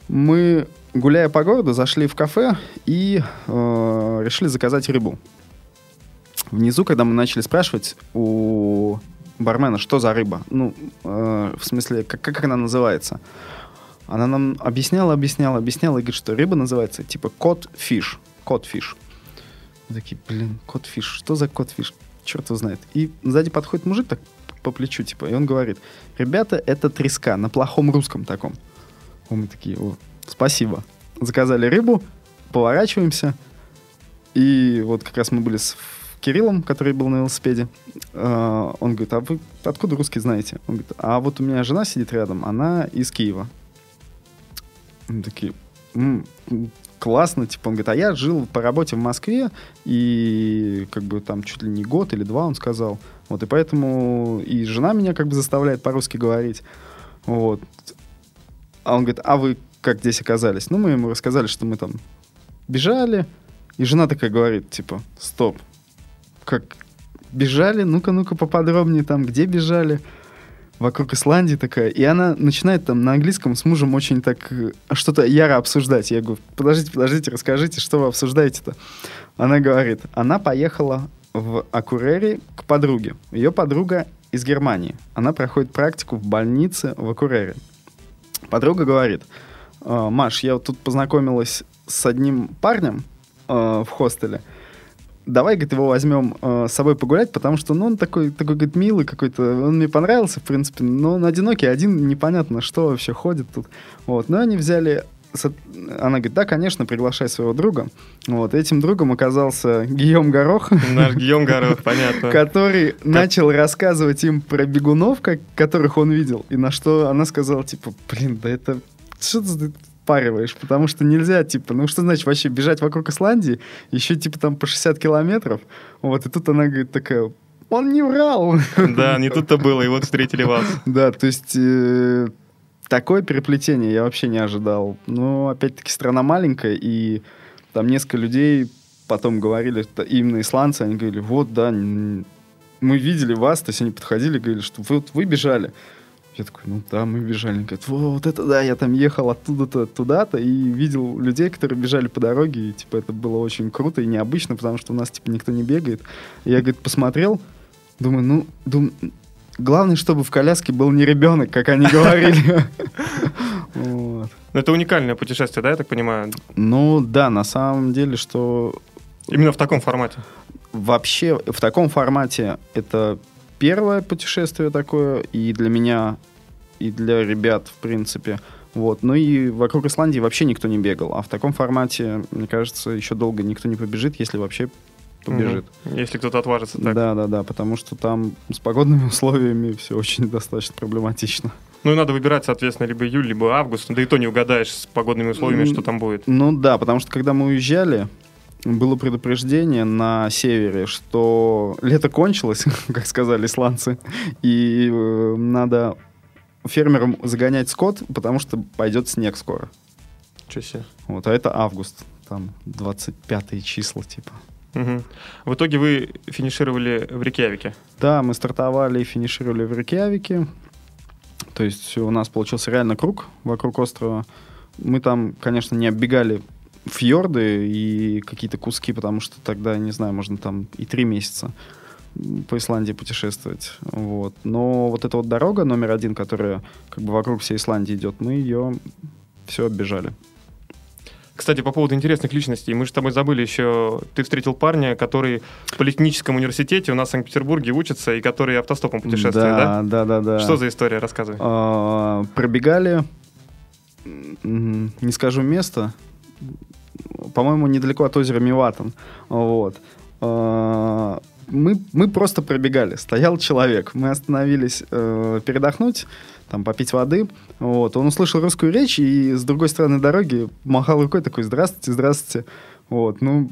мы, гуляя по городу, зашли в кафе и э, решили заказать рыбу. Внизу, когда мы начали спрашивать у бармена, что за рыба, ну, э, в смысле, как, как она называется, она нам объясняла, объясняла, объясняла, и говорит, что рыба называется типа codfish. Codfish. Мы такие, блин, codfish, что за codfish? Черт его знает. И сзади подходит мужик так по плечу, типа, и он говорит, ребята, это треска, на плохом русском таком. А Мы такие, о, спасибо. Заказали рыбу, поворачиваемся, и вот как раз мы были с Кириллом, который был на велосипеде. Э, Он говорит, а вы откуда русский знаете? Он говорит, а вот у меня жена сидит рядом, она из Киева. Мы такие, «М, м, классно, типа, он говорит, а я жил по работе в Москве, и как бы там чуть ли не год или два, он сказал. Вот, и поэтому и жена меня как бы заставляет по-русски говорить. Вот. А он говорит, а вы как здесь оказались? Ну, мы ему рассказали, что мы там бежали, и жена такая говорит, типа, стоп, как бежали, ну-ка, ну-ка поподробнее там, где бежали, вокруг Исландии такая, и она начинает там на английском с мужем очень так э, что-то яро обсуждать. Я говорю, подождите, подождите, расскажите, что вы обсуждаете-то? Она говорит, она поехала в Акурери к подруге. Ее подруга из Германии. Она проходит практику в больнице в Акурере. Подруга говорит, «Э, Маш, я вот тут познакомилась с одним парнем э, в хостеле, давай, говорит, его возьмем э, с собой погулять, потому что, ну, он такой, такой, говорит, милый какой-то, он мне понравился, в принципе, но он одинокий, один, непонятно, что вообще ходит тут. Вот, но они взяли, она говорит, да, конечно, приглашай своего друга. Вот, этим другом оказался Гийом Горох, Наш Гийом Горох, понятно. который начал рассказывать им про бегунов, как, которых он видел, и на что она сказала, типа, блин, да это... Что впариваешь? Потому что нельзя, типа, ну что значит вообще бежать вокруг Исландии, еще, типа, там по 60 километров, вот, и тут она говорит такая, он не врал. Да, не тут-то было, и вот встретили вас. Да, то есть э, такое переплетение я вообще не ожидал. Но опять-таки страна маленькая, и там несколько людей потом говорили, именно исландцы, они говорили, вот, да, мы видели вас, то есть они подходили, говорили, что вы, вот вы бежали. Я такой, ну да, мы бежали. Они говорят, «Во, вот это да, я там ехал оттуда-то, туда-то, и видел людей, которые бежали по дороге, и, типа, это было очень круто и необычно, потому что у нас, типа, никто не бегает. И я, говорит, посмотрел, думаю, ну, дум... главное, чтобы в коляске был не ребенок, как они говорили. Но это уникальное путешествие, да, я так понимаю? Ну, да, на самом деле, что Именно в таком формате. вообще в таком формате это первое путешествие такое, и для меня, и для ребят, в принципе. Вот. Ну и вокруг Исландии вообще никто не бегал. А в таком формате, мне кажется, еще долго никто не побежит, если вообще побежит. Мгм. Если кто-то отважится так. Да, да, да, потому что там с погодными условиями все очень достаточно проблематично. Ну и надо выбирать, соответственно, либо июль, либо август. Да и то не угадаешь с погодными условиями, что там будет. Ну да, потому что когда мы уезжали, было предупреждение на севере, что лето кончилось, как сказали исландцы, и э, надо фермерам загонять скот, потому что пойдет снег скоро. Чё себе. Вот, а это август, там 25 числа, типа. Мгм. В итоге вы финишировали в Рикьявике. Да, мы стартовали и финишировали в Рейкьявике. То есть у нас получился реально круг вокруг острова. Мы там, конечно, не оббегали фьорды и какие-то куски, потому что тогда, не знаю, можно там и три месяца по Исландии путешествовать. Вот. Но вот эта вот дорога номер один, которая как бы вокруг всей Исландии идет, мы ее все оббежали. Кстати, по поводу интересных личностей, мы же с тобой забыли еще, ты встретил парня, который в политехническом университете у нас в Санкт-Петербурге учится, и который автостопом путешествует, да? Да, да, да. да. Что за история, рассказывай. А, пробегали, не скажу место, по-моему, недалеко от озера Миватан. Вот. А, Мы, мы просто пробегали. Стоял человек. Мы остановились э, передохнуть, там, попить воды. Вот. Он услышал русскую речь и с другой стороны дороги махал рукой такой «Здравствуйте, здравствуйте». Вот. Ну,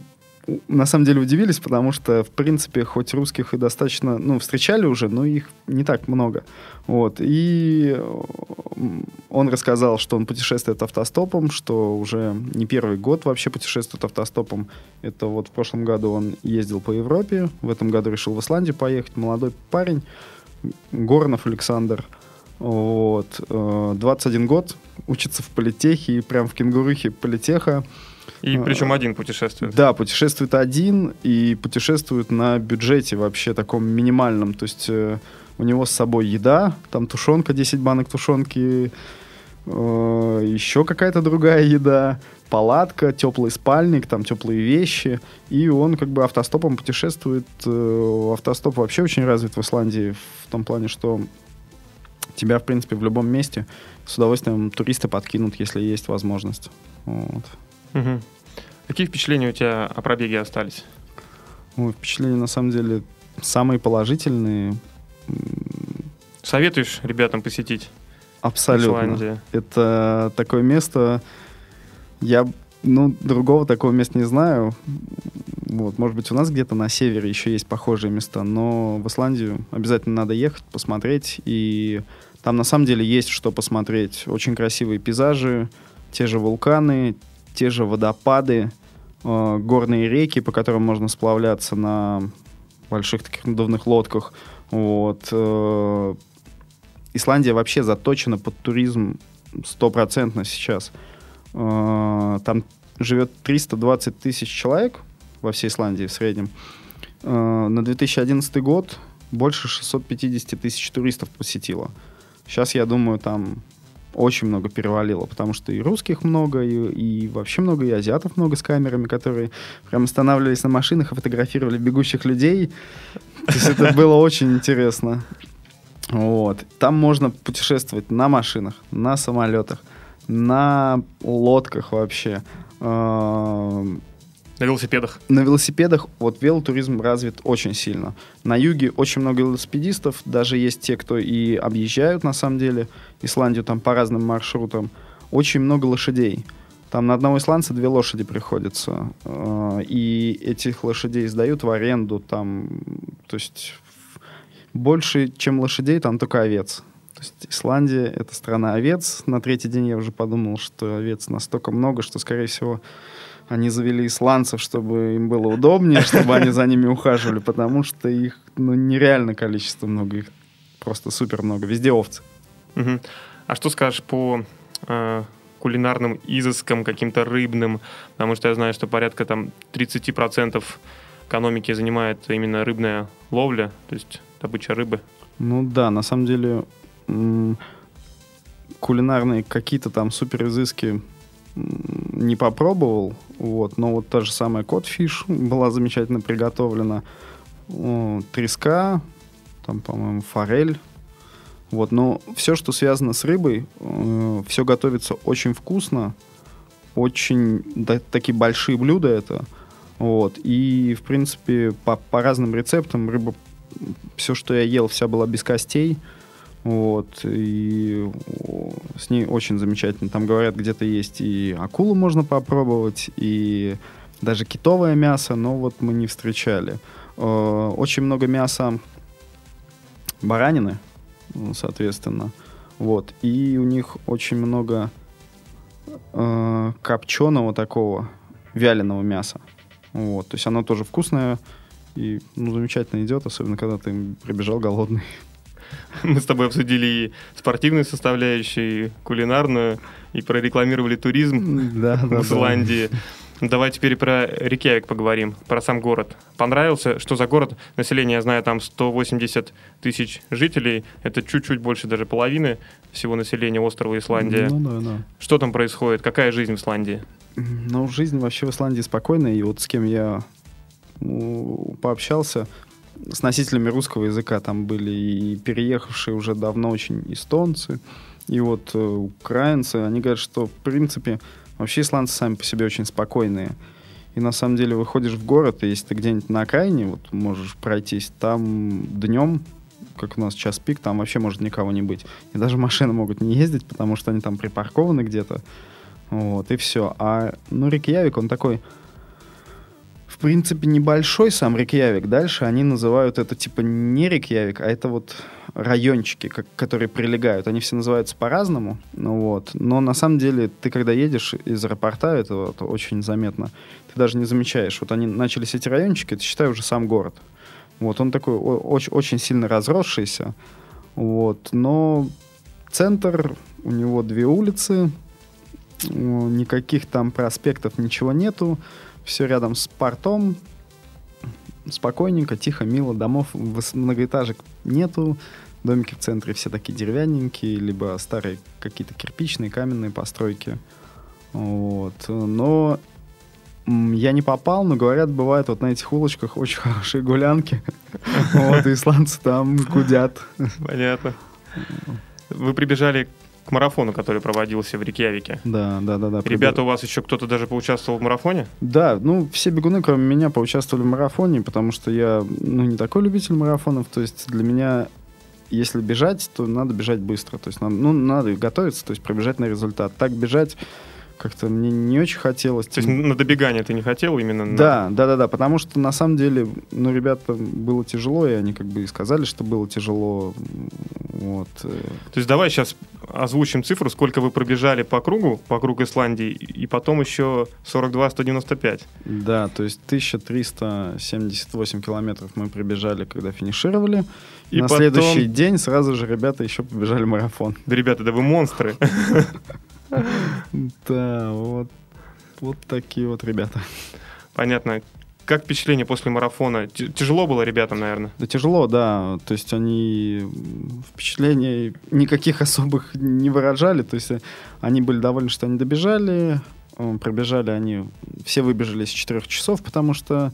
на самом деле удивились, потому что, в принципе, хоть русских и достаточно, ну, встречали уже, но их не так много. Вот. И он рассказал, что он путешествует автостопом, что уже не первый год вообще путешествует автостопом. Это вот в прошлом году он ездил по Европе, в этом году решил в Исландию поехать. Молодой парень, Горнов Александр. Вот. э, 21 год, учится в политехе, и прям в кенгурухе политеха. И А, причем один путешествует. Да, путешествует один и путешествует на бюджете вообще таком минимальном. То есть э, у него с собой еда, там тушенка, 10 банок тушенки, э, еще какая-то другая еда, палатка, теплый спальник, там теплые вещи. И он как бы автостопом путешествует. Э, автостоп вообще очень развит в Исландии в том плане, что тебя, в принципе, в любом месте с удовольствием туристы подкинут, если есть возможность. Вот. Мгм. Какие впечатления у тебя о пробеге остались? Ой, впечатления на самом деле самые положительные. Советуешь ребятам посетить Абсолютно. Исландию? Это такое место. Я, ну, другого такого места не знаю. Вот, может быть, у нас где-то на севере еще есть похожие места, но в Исландию обязательно надо ехать, посмотреть. И там на самом деле есть что посмотреть. Очень красивые пейзажи, те же вулканы, те же водопады, э, горные реки, по которым можно сплавляться на больших таких надувных лодках. Вот. э, Исландия вообще заточена под туризм стопроцентно сейчас. Э, Там живет 320 тысяч человек во всей Исландии в среднем. Э, На 2011 год больше 650 тысяч туристов посетило. Сейчас, я думаю, там очень много перевалило, потому что и русских много, и, и вообще много, и азиатов много с камерами, которые прям останавливались на машинах и фотографировали бегущих людей. То есть это было очень интересно. Вот. Там можно путешествовать на машинах, на самолетах, на лодках вообще. На велосипедах? на велосипедах вот велотуризм развит очень сильно. На юге очень много велосипедистов, даже есть те, кто и объезжают на самом деле Исландию там по разным маршрутам. Очень много лошадей. Там на одного исландца две лошади приходится. Э, И этих лошадей сдают в аренду там, то есть больше, чем лошадей, там только овец. То есть Исландия — это страна овец. На третий день я уже подумал, что овец настолько много, что, скорее всего, они завели исландцев, чтобы им было удобнее, чтобы они за ними ухаживали, потому что их ну, нереально количество много, их просто супер много. Везде овцы. Мгм. А что скажешь по э, кулинарным изыскам, каким-то рыбным? Потому что я знаю, что порядка там 30% экономики занимает именно рыбная ловля, то есть добыча рыбы. Ну да, на самом деле кулинарные какие-то там супер изыски не попробовал, вот, но вот та же самая котфиш была замечательно приготовлена, треска, там, по-моему, форель, вот, но все, что связано с рыбой, все готовится очень вкусно, очень да, такие большие блюда это, вот, и, в принципе, по, по разным рецептам рыба все, что я ел, вся была без костей. Вот, и с ней очень замечательно. Там говорят, где-то есть и акулу можно попробовать, и даже китовое мясо, но вот мы не встречали. Э, Очень много мяса баранины, соответственно. Вот, и у них очень много э, копченого такого вяленого мяса. Вот, то есть оно тоже вкусное и ну, замечательно идет, особенно когда ты прибежал голодный. Мы с тобой обсудили и спортивную составляющую, и кулинарную, и прорекламировали туризм Да, да, в да. Исландии. Давай теперь про Рикьявик поговорим, про сам город. Понравился? Что за город? Население, я знаю, там 180 тысяч жителей. Это чуть-чуть больше даже половины всего населения острова Исландия. Ну да, да. Что там происходит? Какая жизнь в Исландии? Ну, жизнь вообще в Исландии спокойная, и вот с кем я пообщался, с носителями русского языка там были и переехавшие уже давно очень эстонцы, и вот э, украинцы, они говорят, что в принципе вообще исландцы сами по себе очень спокойные. И на самом деле выходишь в город, и если ты где-нибудь на окраине вот можешь пройтись, там днем, как у нас час пик, там вообще может никого не быть. И даже машины могут не ездить, потому что они там припаркованы где-то. Вот, и все. А, ну, Рикьявик, он такой в принципе, небольшой сам Рикьявик. Дальше они называют это типа не Рикьявик, а это вот райончики, как, которые прилегают. Они все называются по-разному. Ну, вот. Но на самом деле ты, когда едешь из аэропорта, это вот очень заметно, ты даже не замечаешь. Вот они начались эти райончики, это, считай, уже сам город. Вот он такой очень, очень сильно разросшийся. Вот. Но центр, у него две улицы, никаких там проспектов, ничего нету. Все рядом с портом, спокойненько, тихо, мило, домов, многоэтажек нету, домики в центре все такие деревянненькие, либо старые какие-то кирпичные, каменные постройки. Вот. Но я не попал, но говорят, бывает вот на этих улочках очень хорошие гулянки. Вот, исландцы там гудят. Понятно. Вы прибежали к марафону, который проводился в Рикьявике. Да, да, да, да. Ребята, у вас еще кто-то даже поучаствовал в марафоне? Да, ну, все бегуны, кроме меня, поучаствовали в марафоне, потому что я, ну, не такой любитель марафонов, то есть для меня если бежать, то надо бежать быстро. То есть, надо, ну, надо готовиться, то есть пробежать на результат. Так бежать как-то мне не очень хотелось. То есть на добегание ты не хотел именно? На... Да, да, да, да, потому что на самом деле, ну, ребята, было тяжело, и они как бы и сказали, что было тяжело. Вот. Э. То есть давай сейчас озвучим цифру, сколько вы пробежали по кругу, по кругу Исландии, и потом еще 42-195. Да, то есть 1378 километров мы пробежали, когда финишировали. И на потом... следующий день сразу же ребята еще побежали марафон. Да, ребята, да вы монстры. Да, вот, вот такие вот ребята. Понятно. Как впечатление после марафона? Тяжело было ребятам, наверное? Да тяжело, да. То есть они впечатлений никаких особых не выражали. То есть они были довольны, что они добежали. Пробежали они... Все выбежали с 4 часов, потому что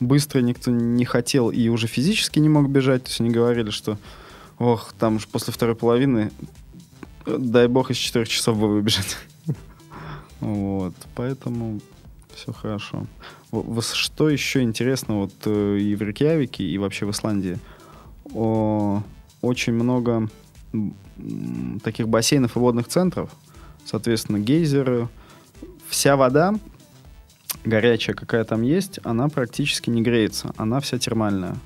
быстро никто не хотел и уже физически не мог бежать. То есть они говорили, что ох, там же после второй половины дай бог из 4 часов бы выбежать. Вот, поэтому все хорошо. Что еще интересно вот э, и в Рикьявике, и вообще в Исландии? О, очень много таких бассейнов и водных центров, соответственно, гейзеры. Вся вода, горячая какая там есть, она практически не греется, она вся термальная.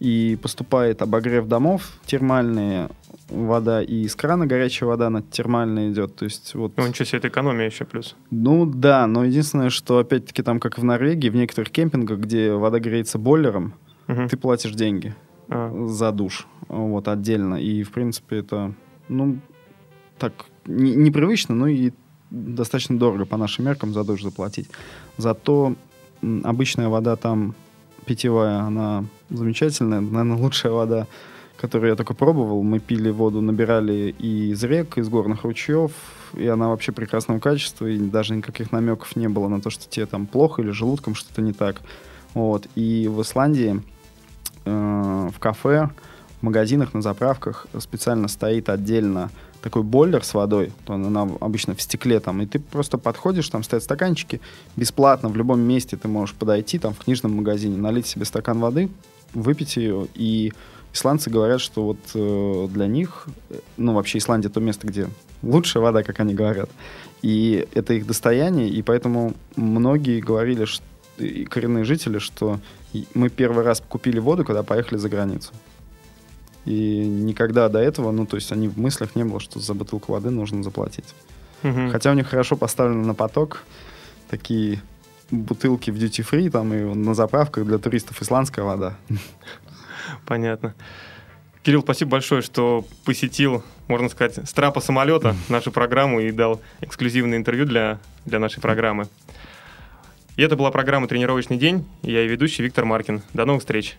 И поступает обогрев домов термальные, вода и из крана горячая вода, она термальная идет. То есть вот... Ну, ничего себе, это экономия еще плюс. Ну, да, но единственное, что опять-таки там, как в Норвегии, в некоторых кемпингах, где вода греется бойлером, угу. ты платишь деньги а. за душ. Вот, отдельно. И, в принципе, это, ну, так, не, непривычно, но и достаточно дорого по нашим меркам за душ заплатить. Зато обычная вода там питьевая, она замечательная, наверное, лучшая вода которую я только пробовал. Мы пили воду, набирали и из рек, из горных ручьев, и она вообще прекрасного качества, и даже никаких намеков не было на то, что тебе там плохо или желудком что-то не так. Вот. И в Исландии э, в кафе, в магазинах, на заправках специально стоит отдельно такой бойлер с водой, то она обычно в стекле там, и ты просто подходишь, там стоят стаканчики, бесплатно в любом месте ты можешь подойти, там в книжном магазине, налить себе стакан воды, выпить ее, и Исландцы говорят, что вот э, для них, ну вообще Исландия то место, где лучшая вода, как они говорят, и это их достояние, и поэтому многие говорили, что, и коренные жители, что мы первый раз купили воду, когда поехали за границу. И никогда до этого, ну то есть они в мыслях не было, что за бутылку воды нужно заплатить. Угу. Хотя у них хорошо поставлено на поток такие бутылки в duty free там и на заправках для туристов исландская вода. Понятно. Кирилл, спасибо большое, что посетил, можно сказать, с трапа самолета нашу программу и дал эксклюзивное интервью для, для нашей программы. И это была программа «Тренировочный день». Я и ведущий Виктор Маркин. До новых встреч.